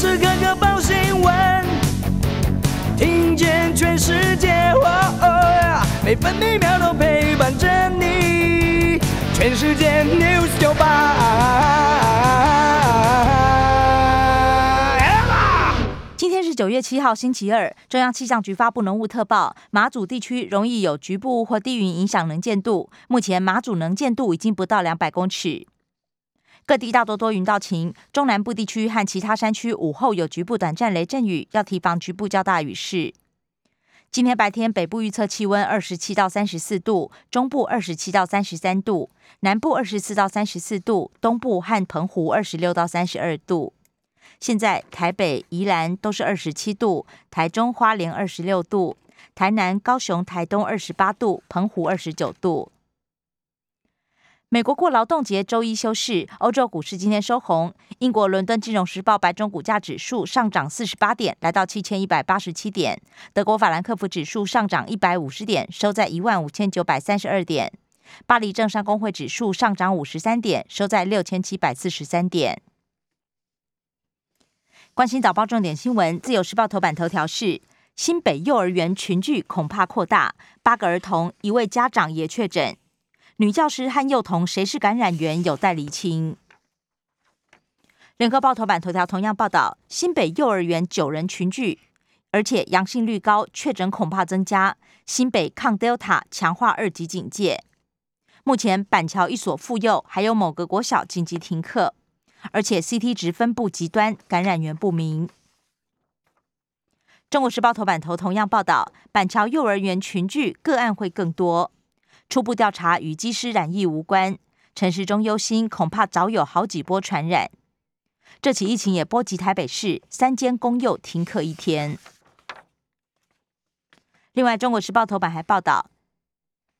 时刻刻报新闻，听见全世界，每分每秒都陪伴着你。全世界 news 九八。今天是九月七号，星期二。中央气象局发布浓雾特报，马祖地区容易有局部或低云影响能见度。目前马祖能见度已经不到两百公尺。各地大多多云到晴，中南部地区和其他山区午后有局部短暂雷阵雨，要提防局部较大雨势。今天白天北部预测气温二十七到三十四度，中部二十七到三十三度，南部二十四到三十四度，东部和澎湖二十六到三十二度。现在台北、宜兰都是二十七度，台中、花莲二十六度，台南、高雄、台东二十八度，澎湖二十九度。美国过劳动节，周一休市。欧洲股市今天收红。英国伦敦金融时报白种股价指数上涨四十八点，来到七千一百八十七点。德国法兰克福指数上涨一百五十点，收在一万五千九百三十二点。巴黎政商工会指数上涨五十三点，收在六千七百四十三点。关心早报重点新闻，自由时报头版头条是：新北幼儿园群聚恐怕扩大，八个儿童，一位家长也确诊。女教师和幼童谁是感染源有待厘清。联合报头版头条同样报道，新北幼儿园九人群聚，而且阳性率高，确诊恐怕增加。新北抗 Delta 强化二级警戒。目前板桥一所妇幼还有某个国小紧急停课，而且 CT 值分布极端，感染源不明。中国时报头版头同样报道，板桥幼儿园群聚个案会更多。初步调查与机师染疫无关，陈时中忧心恐怕早有好几波传染。这起疫情也波及台北市三间公幼停课一天。另外，《中国时报》头版还报道，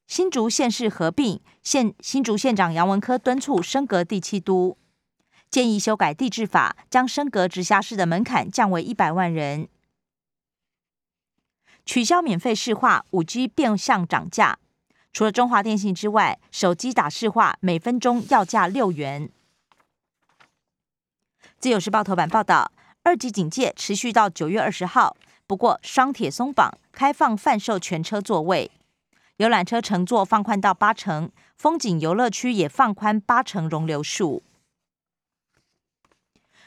新竹县市合并，县新竹县长杨文科敦促升格第七都，建议修改地质法，将升格直辖市的门槛降为一百万人，取消免费市话，五 G 变相涨价。除了中华电信之外，手机打市话每分钟要价六元。自由时报头版报道，二级警戒持续到九月二十号。不过双铁松绑，开放贩售全车座位，游览车乘坐放宽到八成，风景游乐区也放宽八成容留数。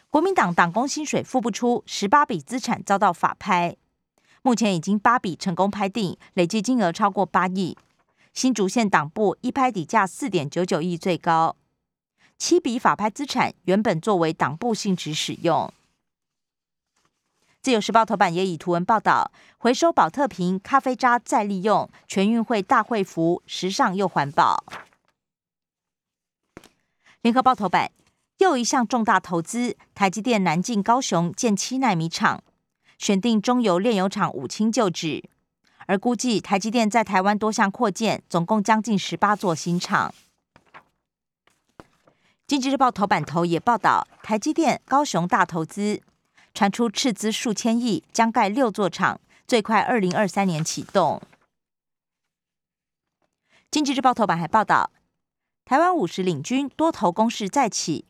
国民党党工薪水付不出，十八笔资产遭到法拍，目前已经八笔成功拍定，累计金额超过八亿。新竹县党部一拍底价四点九九亿最高，七笔法拍资产原本作为党部性质使用。自由时报头版也以图文报道，回收保特瓶咖啡渣再利用，全运会大会服时尚又环保。联合报头版又一项重大投资，台积电南进高雄建七纳米厂，选定中油炼油厂五清旧址。而估计台积电在台湾多项扩建，总共将近十八座新厂。经济日报头版头也报道，台积电高雄大投资，传出斥资数千亿，将盖六座厂，最快二零二三年启动。经济日报头版还报道，台湾五十领军多头攻势再起，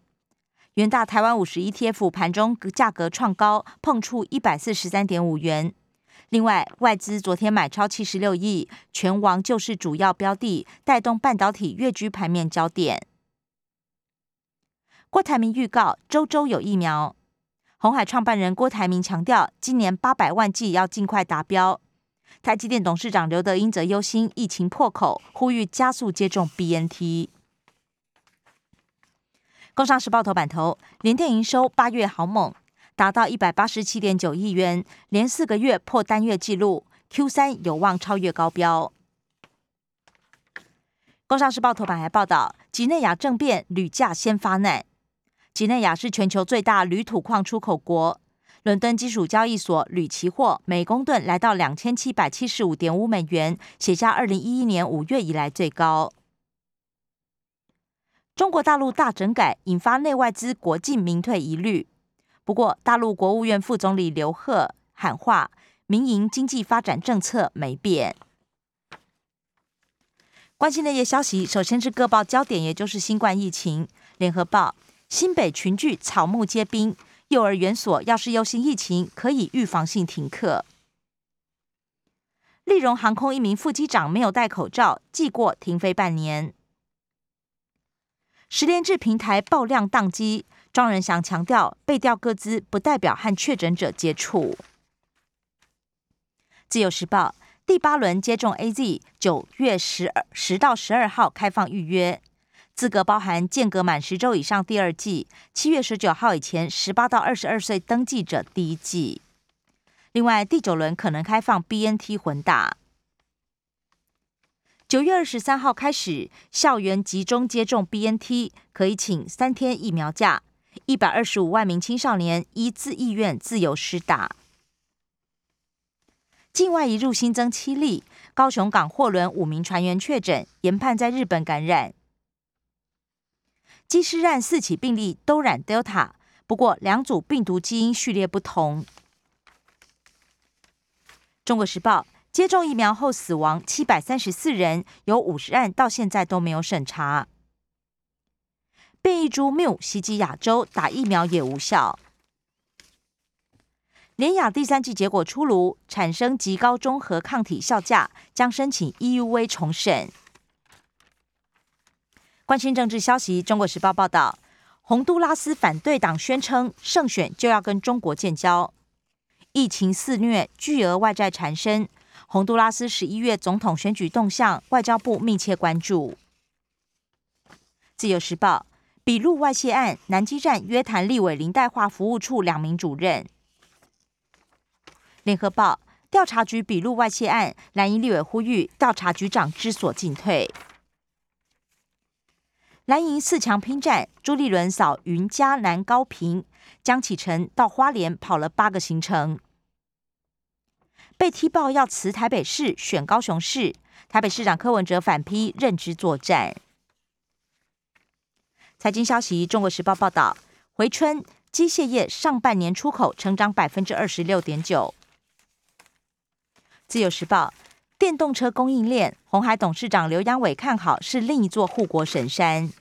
元大台湾五十 ETF 盘中价格创高，碰触一百四十三点五元。另外，外资昨天买超七十六亿，全网就是主要标的，带动半导体跃居盘面焦点。郭台铭预告周周有疫苗，红海创办人郭台铭强调，今年八百万剂要尽快达标。台积电董事长刘德英则忧心疫情破口，呼吁加速接种 BNT。工商时报头版头，联电营收八月好猛。达到一百八十七点九亿元，连四个月破单月纪录，Q 三有望超越高标。工商时报头版还报道，吉内亚政变，铝价先发难。吉内亚是全球最大铝土矿出口国，伦敦基础交易所铝期货每公吨来到两千七百七十五点五美元，写下二零一一年五月以来最高。中国大陆大整改引发内外资国进民退疑虑。不过，大陆国务院副总理刘鹤喊话，民营经济发展政策没变。关心的些消息，首先是各报焦点，也就是新冠疫情。联合报：新北群聚草木皆兵，幼儿园所要是忧心疫情，可以预防性停课。利荣航空一名副机长没有戴口罩，记过停飞半年。十连制平台爆量宕机，庄仁祥强调被调各资不代表和确诊者接触。自由时报第八轮接种 A Z，九月十二十到十二号开放预约，资格包含间隔满十周以上第二季，七月十九号以前十八到二十二岁登记者第一季。另外，第九轮可能开放 B N T 混打。九月二十三号开始，校园集中接种 B N T，可以请三天疫苗假。一百二十五万名青少年依自意愿自由施打。境外一入新增七例，高雄港货轮五名船员确诊，研判在日本感染。机师染四起病例都染 Delta，不过两组病毒基因序列不同。中国时报。接种疫苗后死亡七百三十四人，有五十案到现在都没有审查。变异株 Mu 袭击亚洲，打疫苗也无效。联雅第三季结果出炉，产生极高中和抗体效价，将申请 EUV 重审。关心政治消息，《中国时报》报道，洪都拉斯反对党宣称胜选就要跟中国建交。疫情肆虐，巨额外债缠身。洪都拉斯十一月总统选举动向，外交部密切关注。自由时报笔录外泄案，南基站约谈立委林代化服务处两名主任。联合报调查局笔录外泄案，蓝营立委呼吁调查局长知所进退。蓝营四强拼战，朱立伦扫云嘉南高平，江启臣到花莲跑了八个行程。被踢爆要辞台北市选高雄市，台北市长柯文哲反批认知作战。财经消息，《中国时报》报道，回春机械业上半年出口成长百分之二十六点九。自由时报，电动车供应链，红海董事长刘扬伟看好是另一座护国神山。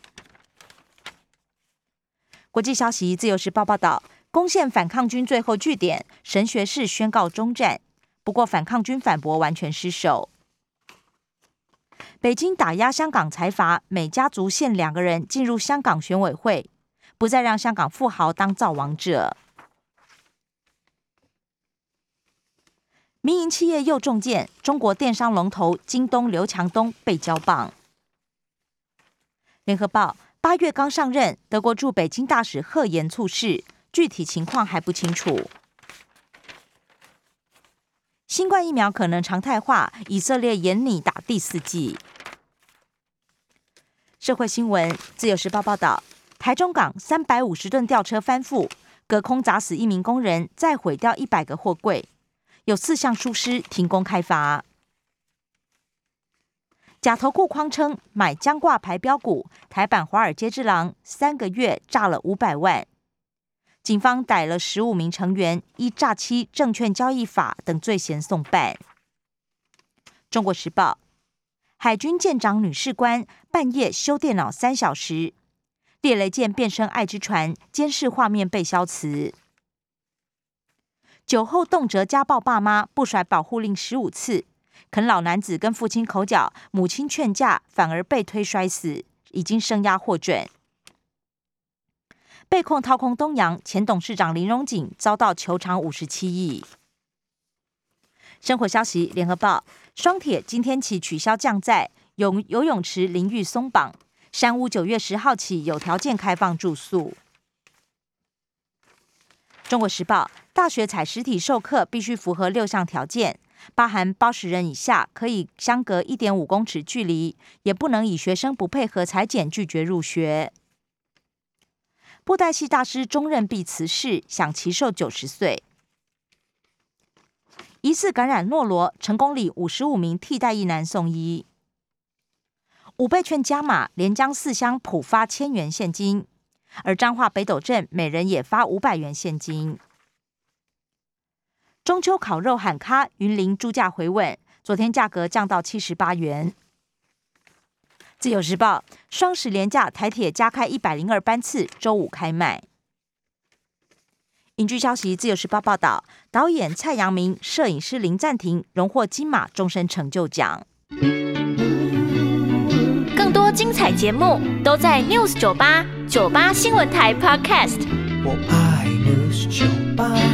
国际消息，《自由时报》报道，攻陷反抗军最后据点，神学士宣告终战。不过，反抗军反驳完全失守。北京打压香港财阀，美家族限两个人进入香港选委会，不再让香港富豪当造王者。民营企业又中箭，中国电商龙头京东刘强东被交棒。联合报八月刚上任，德国驻北京大使贺言猝逝，具体情况还不清楚。新冠疫苗可能常态化，以色列严拟打第四剂。社会新闻，自由时报报道，台中港三百五十吨吊车翻覆，隔空砸死一名工人，再毁掉一百个货柜，有四项疏失停工开发。假投顾框称买将挂牌标股，台版华尔街之狼三个月炸了五百万。警方逮了十五名成员，依诈欺证券交易法等罪嫌送办。中国时报，海军舰长女士官半夜修电脑三小时，猎雷舰变身爱之船，监视画面被消磁。酒后动辄家暴爸妈，不甩保护令十五次，啃老男子跟父亲口角，母亲劝架反而被推摔死，已经声押获准。被控掏空东阳前董事长林荣景遭到求偿五十七亿。生活消息：联合报双铁今天起取消降载，泳游泳池淋浴松绑，山屋九月十号起有条件开放住宿。中国时报大学采实体授课必须符合六项条件，包含八十人以下可以相隔一点五公尺距离，也不能以学生不配合裁剪拒绝入学。布袋戏大师钟任弼辞世，享其寿九十岁。疑似感染诺罗，成功里五十五名替代役男送医。五倍券加码，连江四乡普发千元现金，而彰化北斗镇每人也发五百元现金。中秋烤肉喊咖，云林猪价回稳，昨天价格降到七十八元。自由时报双十连假，台铁加开一百零二班次，周五开卖。影剧消息，自由时报报道，导演蔡阳明、摄影师林暂停荣获金马终身成就奖。更多精彩节目都在 News 九八九八新闻台 Podcast。我爱 News 酒吧。